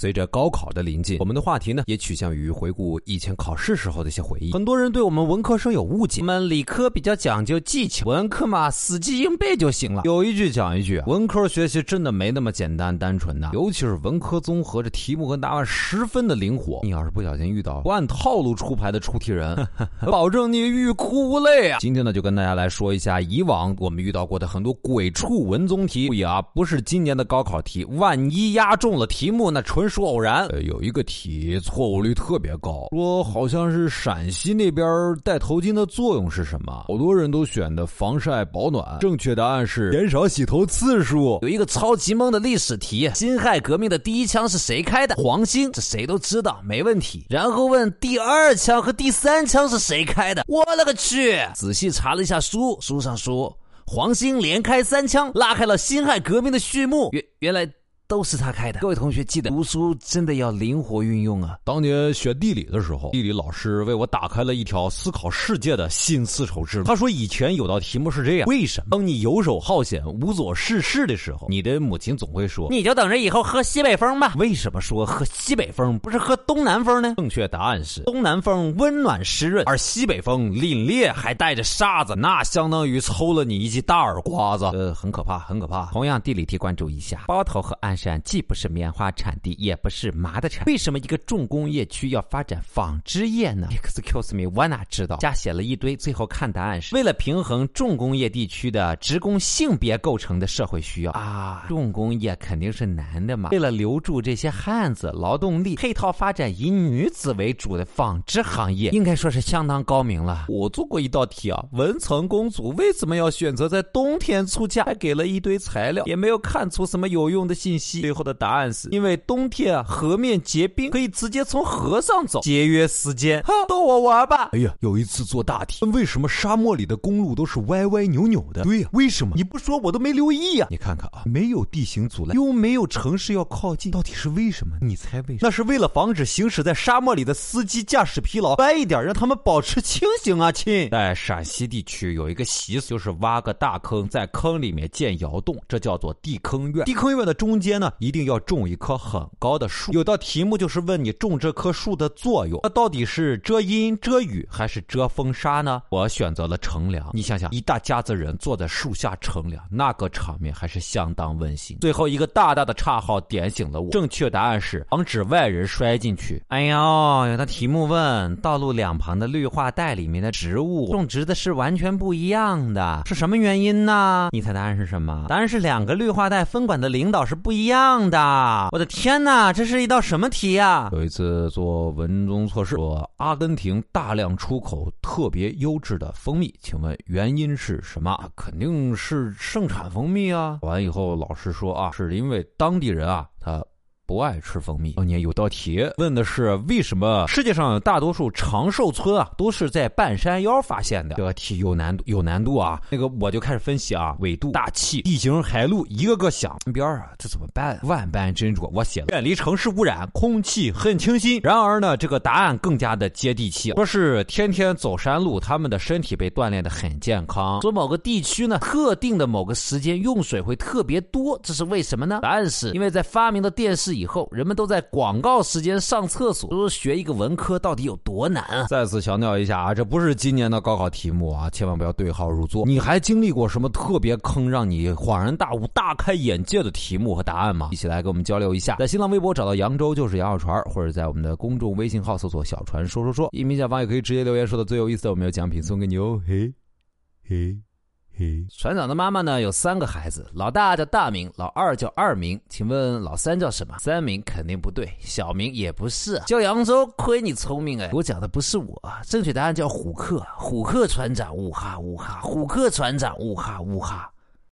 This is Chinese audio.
随着高考的临近，我们的话题呢也趋向于回顾以前考试时候的一些回忆。很多人对我们文科生有误解，我们理科比较讲究技巧，文科嘛死记硬背就行了。有一句讲一句，文科学习真的没那么简单单纯的，尤其是文科综合，这题目和答案十分的灵活。你要是不小心遇到不按套路出牌的出题人，保证你欲哭无泪啊！今天呢就跟大家来说一下以往我们遇到过的很多鬼畜文综题。注意啊，不是今年的高考题，万一压中了题目，那纯。属偶然，呃，有一个题错误率特别高，说好像是陕西那边戴头巾的作用是什么？好多人都选的防晒保暖，正确答案是减少洗头次数。有一个超级懵的历史题，辛亥革命的第一枪是谁开的？黄兴，这谁都知道，没问题。然后问第二枪和第三枪是谁开的？我勒个去！仔细查了一下书，书上说黄兴连开三枪，拉开了辛亥革命的序幕。原原来。都是他开的。各位同学，记得读书真的要灵活运用啊！当年学地理的时候，地理老师为我打开了一条思考世界的新丝绸之路。他说，以前有道题目是这样：为什么当你游手好闲、无所事事的时候，你的母亲总会说，你就等着以后喝西北风吧？为什么说喝西北风不是喝东南风呢？正确答案是，东南风温暖湿润，而西北风凛冽还带着沙子，那相当于抽了你一记大耳刮子，呃，很可怕，很可怕。同样，地理题关注一下，包头和安。山既不是棉花产地，也不是麻的产。为什么一个重工业区要发展纺织业呢？Excuse me，我哪知道？加写了一堆，最后看答案是为了平衡重工业地区的职工性别构成的社会需要啊。重工业肯定是男的嘛？为了留住这些汉子劳动力，配套发展以女子为主的纺织行业，应该说是相当高明了。我做过一道题啊，文成公主为什么要选择在冬天出嫁？还给了一堆材料，也没有看出什么有用的信息。最后的答案是因为冬天啊，河面结冰，可以直接从河上走，节约时间。哈，逗我玩吧！哎呀，有一次做大题，为什么沙漠里的公路都是歪歪扭扭的？对呀，为什么？你不说我都没留意呀。你看看啊，没有地形阻拦，又没有城市要靠近，到底是为什么？你猜为什么？那是为了防止行驶在沙漠里的司机驾驶疲劳，歪一点，让他们保持清醒啊，亲。在陕西地区有一个习俗，就是挖个大坑，在坑里面建窑洞，这叫做地坑院。地坑院的中间。呢，一定要种一棵很高的树。有道题目就是问你种这棵树的作用，那到底是遮阴遮雨还是遮风沙呢？我选择了乘凉。你想想，一大家子人坐在树下乘凉，那个场面还是相当温馨。最后一个大大的叉号点醒了我，正确答案是防止外人摔进去。哎呦，有道题目问道路两旁的绿化带里面的植物种植的是完全不一样的，是什么原因呢？你猜答案是什么？答案是两个绿化带分管的领导是不一。一样的，我的天哪，这是一道什么题呀？有一次做文综测试，说阿根廷大量出口特别优质的蜂蜜，请问原因是什么？肯定是盛产蜂蜜啊！完以后，老师说啊，是因为当地人啊，他。不爱吃蜂蜜。当年有道题问的是为什么世界上大多数长寿村啊都是在半山腰发现的？这个题有难度，有难度啊！那个我就开始分析啊，纬度、大气、地形、海陆，一个个想边啊，这怎么办？万般斟酌，我写了远离城市污染，空气很清新。然而呢，这个答案更加的接地气，说是天天走山路，他们的身体被锻炼的很健康。说某个地区呢，特定的某个时间用水会特别多，这是为什么呢？答案是因为在发明的电视。以后人们都在广告时间上厕所，说学一个文科到底有多难啊？再次强调一下啊，这不是今年的高考题目啊，千万不要对号入座。你还经历过什么特别坑，让你恍然大悟、大开眼界的题目和答案吗？一起来跟我们交流一下。在新浪微博找到扬州就是杨小船，或者在我们的公众微信号搜索“小船说说说”，音频下方也可以直接留言，说的最有意思的，我们有奖品送给你哦。嘿，嘿。船长的妈妈呢有三个孩子，老大叫大明，老二叫二明，请问老三叫什么？三明肯定不对，小明也不是，叫扬州。亏你聪明哎！我讲的不是我，正确答案叫虎克，虎克船长，呜哈呜哈，虎克船长，呜哈呜哈。